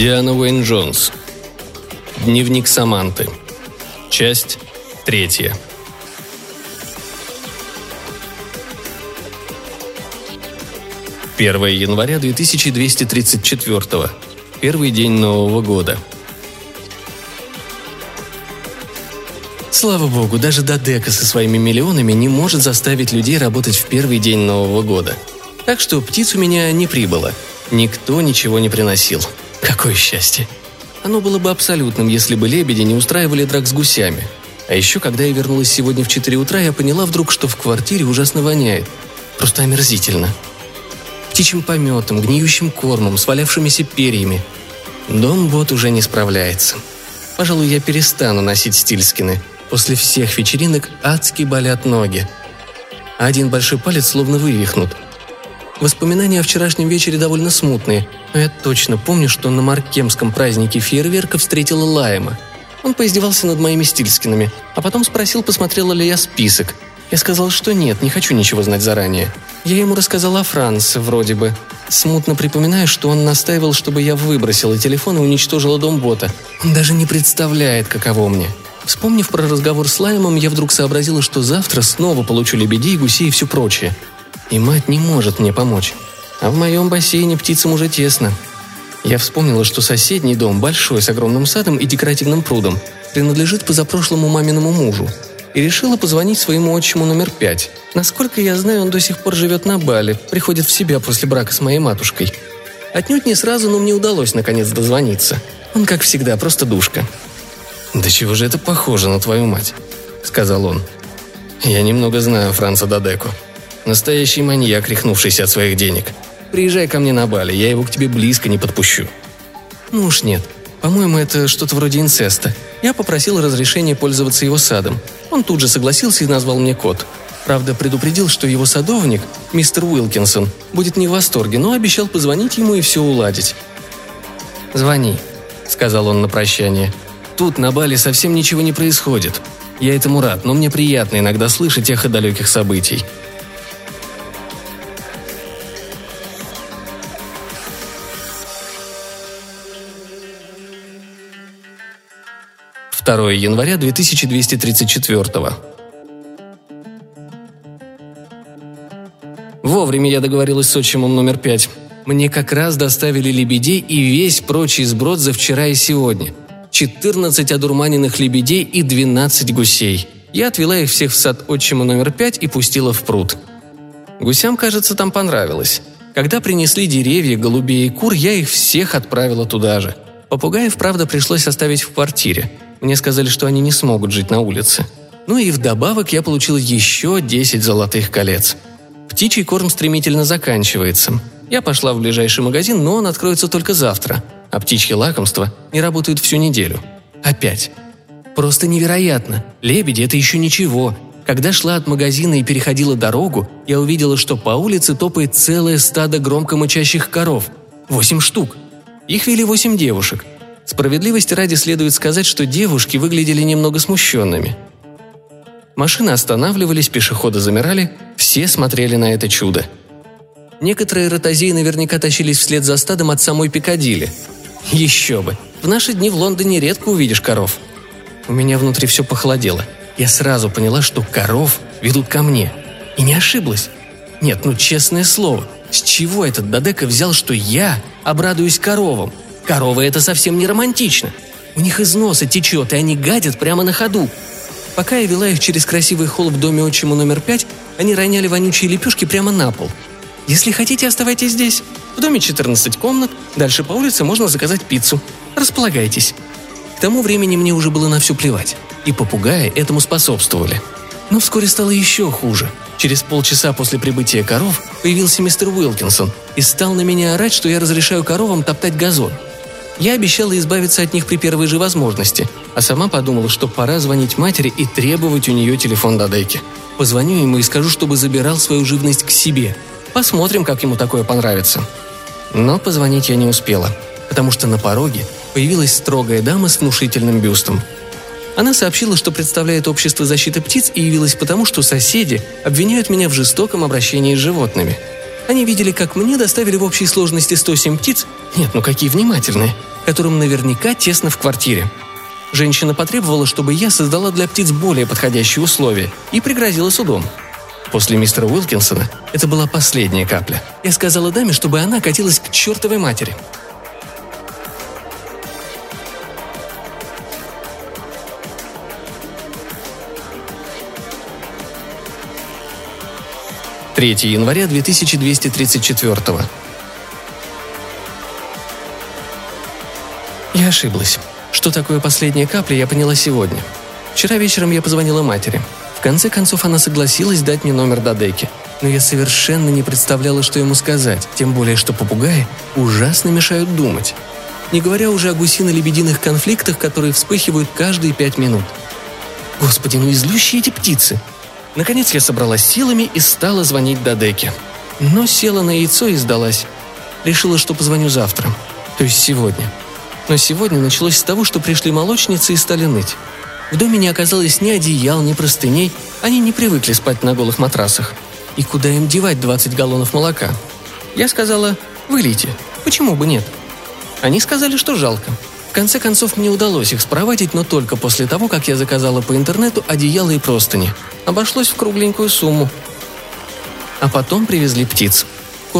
Диана Уэйн Джонс. Дневник Саманты. Часть третья. Первое января 2234 Первый день Нового года. Слава богу, даже Дадека со своими миллионами не может заставить людей работать в первый день Нового года. Так что птиц у меня не прибыло. Никто ничего не приносил. Какое счастье! Оно было бы абсолютным, если бы лебеди не устраивали драк с гусями. А еще, когда я вернулась сегодня в 4 утра, я поняла вдруг, что в квартире ужасно воняет. Просто омерзительно. Птичьим пометом, гниющим кормом, свалявшимися перьями. Дом вот уже не справляется. Пожалуй, я перестану носить стильскины. После всех вечеринок адски болят ноги. Один большой палец словно вывихнут – Воспоминания о вчерашнем вечере довольно смутные, но я точно помню, что на Маркемском празднике фейерверка встретила Лайма. Он поиздевался над моими стильскинами, а потом спросил, посмотрела ли я список. Я сказал, что нет, не хочу ничего знать заранее. Я ему рассказал о Франце, вроде бы. Смутно припоминаю, что он настаивал, чтобы я выбросила телефон и уничтожила дом бота. Он даже не представляет, каково мне. Вспомнив про разговор с Лаймом, я вдруг сообразила, что завтра снова получу лебедей, гусей и все прочее и мать не может мне помочь. А в моем бассейне птицам уже тесно. Я вспомнила, что соседний дом, большой, с огромным садом и декоративным прудом, принадлежит позапрошлому маминому мужу. И решила позвонить своему отчиму номер пять. Насколько я знаю, он до сих пор живет на Бали, приходит в себя после брака с моей матушкой. Отнюдь не сразу, но мне удалось наконец дозвониться. Он, как всегда, просто душка. «Да чего же это похоже на твою мать?» — сказал он. «Я немного знаю Франца Дадеку. Настоящий маньяк, рехнувшийся от своих денег. Приезжай ко мне на Бали, я его к тебе близко не подпущу». «Ну уж нет. По-моему, это что-то вроде инцеста. Я попросил разрешения пользоваться его садом. Он тут же согласился и назвал мне кот. Правда, предупредил, что его садовник, мистер Уилкинсон, будет не в восторге, но обещал позвонить ему и все уладить. «Звони», — сказал он на прощание. «Тут, на Бали, совсем ничего не происходит. Я этому рад, но мне приятно иногда слышать эхо далеких событий. 2 января 2234 Вовремя я договорилась с отчимом номер пять. Мне как раз доставили лебедей и весь прочий сброд за вчера и сегодня. 14 одурманенных лебедей и 12 гусей. Я отвела их всех в сад отчима номер пять и пустила в пруд. Гусям, кажется, там понравилось. Когда принесли деревья, голубей и кур, я их всех отправила туда же. Попугаев, правда, пришлось оставить в квартире. Мне сказали, что они не смогут жить на улице. Ну и вдобавок я получил еще 10 золотых колец. Птичий корм стремительно заканчивается. Я пошла в ближайший магазин, но он откроется только завтра. А птичьи лакомства не работают всю неделю. Опять. Просто невероятно. Лебеди – это еще ничего. Когда шла от магазина и переходила дорогу, я увидела, что по улице топает целое стадо громко мычащих коров. Восемь штук. Их вели восемь девушек. Справедливости ради следует сказать, что девушки выглядели немного смущенными. Машины останавливались, пешеходы замирали, все смотрели на это чудо. Некоторые ротозеи наверняка тащились вслед за стадом от самой Пикадилли. Еще бы! В наши дни в Лондоне редко увидишь коров. У меня внутри все похолодело. Я сразу поняла, что коров ведут ко мне. И не ошиблась. Нет, ну честное слово, с чего этот Дадека взял, что я обрадуюсь коровам – Коровы – это совсем не романтично. У них из носа течет, и они гадят прямо на ходу. Пока я вела их через красивый холл в доме отчима номер пять, они роняли вонючие лепешки прямо на пол. Если хотите, оставайтесь здесь. В доме 14 комнат, дальше по улице можно заказать пиццу. Располагайтесь. К тому времени мне уже было на все плевать. И попугаи этому способствовали. Но вскоре стало еще хуже. Через полчаса после прибытия коров появился мистер Уилкинсон и стал на меня орать, что я разрешаю коровам топтать газон – я обещала избавиться от них при первой же возможности, а сама подумала, что пора звонить матери и требовать у нее телефон Дадеки. Позвоню ему и скажу, чтобы забирал свою живность к себе. Посмотрим, как ему такое понравится. Но позвонить я не успела, потому что на пороге появилась строгая дама с внушительным бюстом. Она сообщила, что представляет общество защиты птиц и явилась потому, что соседи обвиняют меня в жестоком обращении с животными. Они видели, как мне доставили в общей сложности 107 птиц. Нет, ну какие внимательные – которым наверняка тесно в квартире. Женщина потребовала, чтобы я создала для птиц более подходящие условия и пригрозила судом. После мистера Уилкинсона это была последняя капля. Я сказала даме, чтобы она катилась к чертовой матери. 3 января 2234 Я ошиблась. Что такое последняя капля, я поняла сегодня. Вчера вечером я позвонила матери. В конце концов, она согласилась дать мне номер Дадеки. Но я совершенно не представляла, что ему сказать, тем более, что попугаи ужасно мешают думать. Не говоря уже о гусино-лебединых конфликтах, которые вспыхивают каждые пять минут. Господи, ну излющие эти птицы! Наконец я собралась силами и стала звонить Дадеке. Но села на яйцо и сдалась. Решила, что позвоню завтра. То есть сегодня. Но сегодня началось с того, что пришли молочницы и стали ныть. В доме не оказалось ни одеял, ни простыней. Они не привыкли спать на голых матрасах. И куда им девать 20 галлонов молока? Я сказала, вылейте. Почему бы нет? Они сказали, что жалко. В конце концов, мне удалось их спровадить, но только после того, как я заказала по интернету одеяло и простыни. Обошлось в кругленькую сумму. А потом привезли птиц.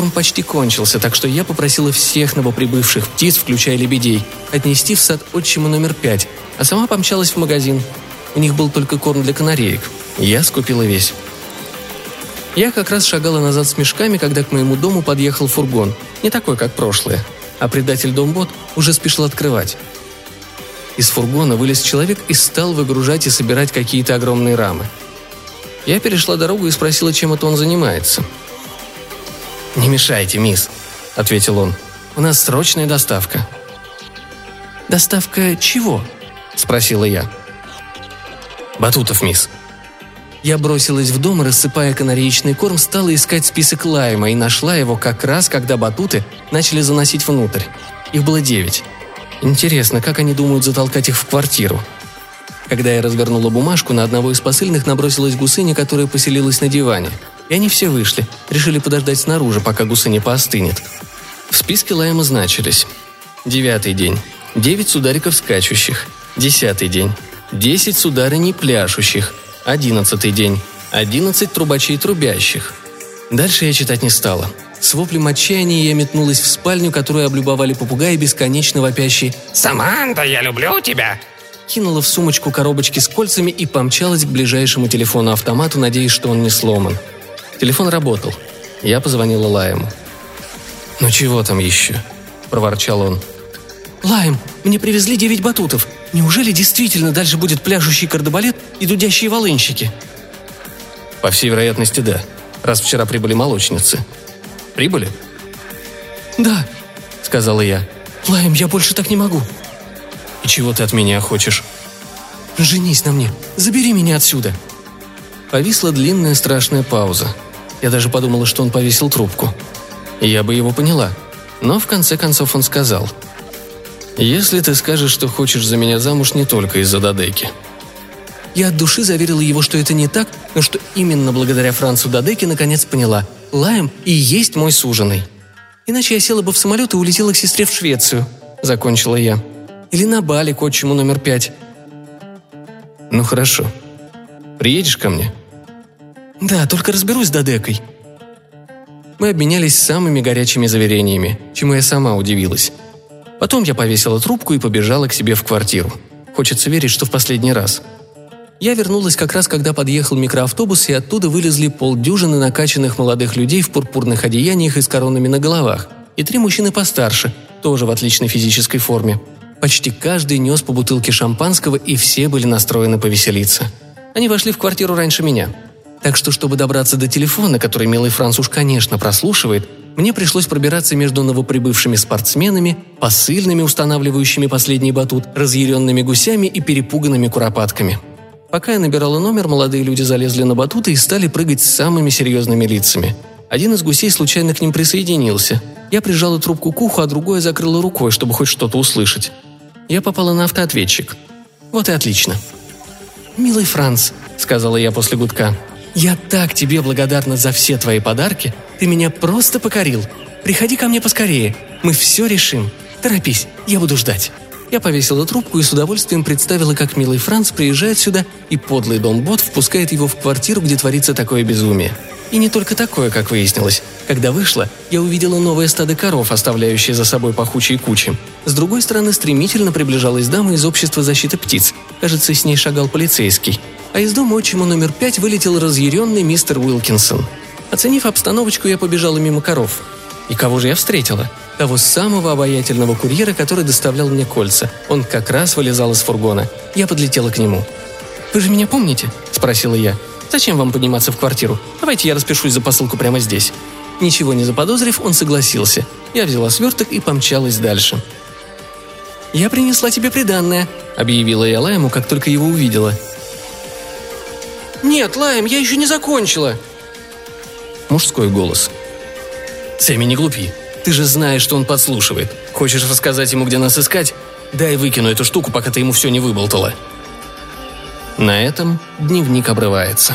Корм почти кончился, так что я попросила всех новоприбывших птиц, включая лебедей, отнести в сад отчима номер пять, а сама помчалась в магазин. У них был только корм для канареек. Я скупила весь. Я как раз шагала назад с мешками, когда к моему дому подъехал фургон. Не такой, как прошлое а предатель Домбот уже спешил открывать. Из фургона вылез человек и стал выгружать и собирать какие-то огромные рамы. Я перешла дорогу и спросила, чем это он занимается. «Не мешайте, мисс», — ответил он. «У нас срочная доставка». «Доставка чего?» — спросила я. «Батутов, мисс», я бросилась в дом рассыпая канареечный корм, стала искать список лайма и нашла его как раз, когда батуты начали заносить внутрь. Их было девять. Интересно, как они думают затолкать их в квартиру? Когда я развернула бумажку, на одного из посыльных набросилась гусыня, которая поселилась на диване. И они все вышли, решили подождать снаружи, пока гусыня поостынет. В списке лайма значились. Девятый день. Девять судариков скачущих. Десятый день. Десять сударыней пляшущих. Одиннадцатый день. Одиннадцать трубачей трубящих. Дальше я читать не стала. С воплем отчаяния я метнулась в спальню, которую облюбовали попугаи, бесконечно вопящие «Саманта, я люблю тебя!» Кинула в сумочку коробочки с кольцами и помчалась к ближайшему телефону-автомату, надеясь, что он не сломан. Телефон работал. Я позвонила Лаему. «Ну чего там еще?» – проворчал он. «Лайм, мне привезли девять батутов. Неужели действительно дальше будет пляшущий кардебалет и дудящие волынщики?» «По всей вероятности, да. Раз вчера прибыли молочницы. Прибыли?» «Да», — сказала я. «Лайм, я больше так не могу». «И чего ты от меня хочешь?» «Женись на мне. Забери меня отсюда». Повисла длинная страшная пауза. Я даже подумала, что он повесил трубку. Я бы его поняла. Но в конце концов он сказал — если ты скажешь, что хочешь за меня замуж не только из-за Дадеки». Я от души заверила его, что это не так, но что именно благодаря Францу Дадеке наконец поняла – Лайм и есть мой суженый. Иначе я села бы в самолет и улетела к сестре в Швецию, закончила я. Или на Бали к отчиму номер пять. Ну хорошо. Приедешь ко мне? Да, только разберусь с Дадекой. Мы обменялись самыми горячими заверениями, чему я сама удивилась. Потом я повесила трубку и побежала к себе в квартиру. Хочется верить, что в последний раз. Я вернулась как раз, когда подъехал микроавтобус, и оттуда вылезли полдюжины накачанных молодых людей в пурпурных одеяниях и с коронами на головах, и три мужчины постарше, тоже в отличной физической форме. Почти каждый нес по бутылке шампанского, и все были настроены повеселиться. Они вошли в квартиру раньше меня. Так что, чтобы добраться до телефона, который милый Франц уж, конечно, прослушивает, мне пришлось пробираться между новоприбывшими спортсменами, посыльными, устанавливающими последний батут, разъяренными гусями и перепуганными куропатками. Пока я набирала номер, молодые люди залезли на батуты и стали прыгать с самыми серьезными лицами. Один из гусей случайно к ним присоединился. Я прижала трубку к уху, а другое закрыла рукой, чтобы хоть что-то услышать. Я попала на автоответчик. Вот и отлично. «Милый Франц», — сказала я после гудка, — «я так тебе благодарна за все твои подарки, ты меня просто покорил. Приходи ко мне поскорее. Мы все решим. Торопись, я буду ждать». Я повесила трубку и с удовольствием представила, как милый Франц приезжает сюда, и подлый Дон Бот впускает его в квартиру, где творится такое безумие. И не только такое, как выяснилось. Когда вышла, я увидела новое стадо коров, оставляющее за собой пахучие кучи. С другой стороны, стремительно приближалась дама из общества защиты птиц. Кажется, с ней шагал полицейский. А из дома отчима номер пять вылетел разъяренный мистер Уилкинсон. Оценив обстановочку, я побежала мимо коров. И кого же я встретила? Того самого обаятельного курьера, который доставлял мне кольца. Он как раз вылезал из фургона. Я подлетела к нему. «Вы же меня помните?» – спросила я. «Зачем вам подниматься в квартиру? Давайте я распишусь за посылку прямо здесь». Ничего не заподозрив, он согласился. Я взяла сверток и помчалась дальше. «Я принесла тебе приданное», — объявила я Лайму, как только его увидела. «Нет, Лайм, я еще не закончила!» Мужской голос. «Сэмми, не глупи. Ты же знаешь, что он подслушивает. Хочешь рассказать ему, где нас искать? Дай выкину эту штуку, пока ты ему все не выболтала». На этом дневник обрывается.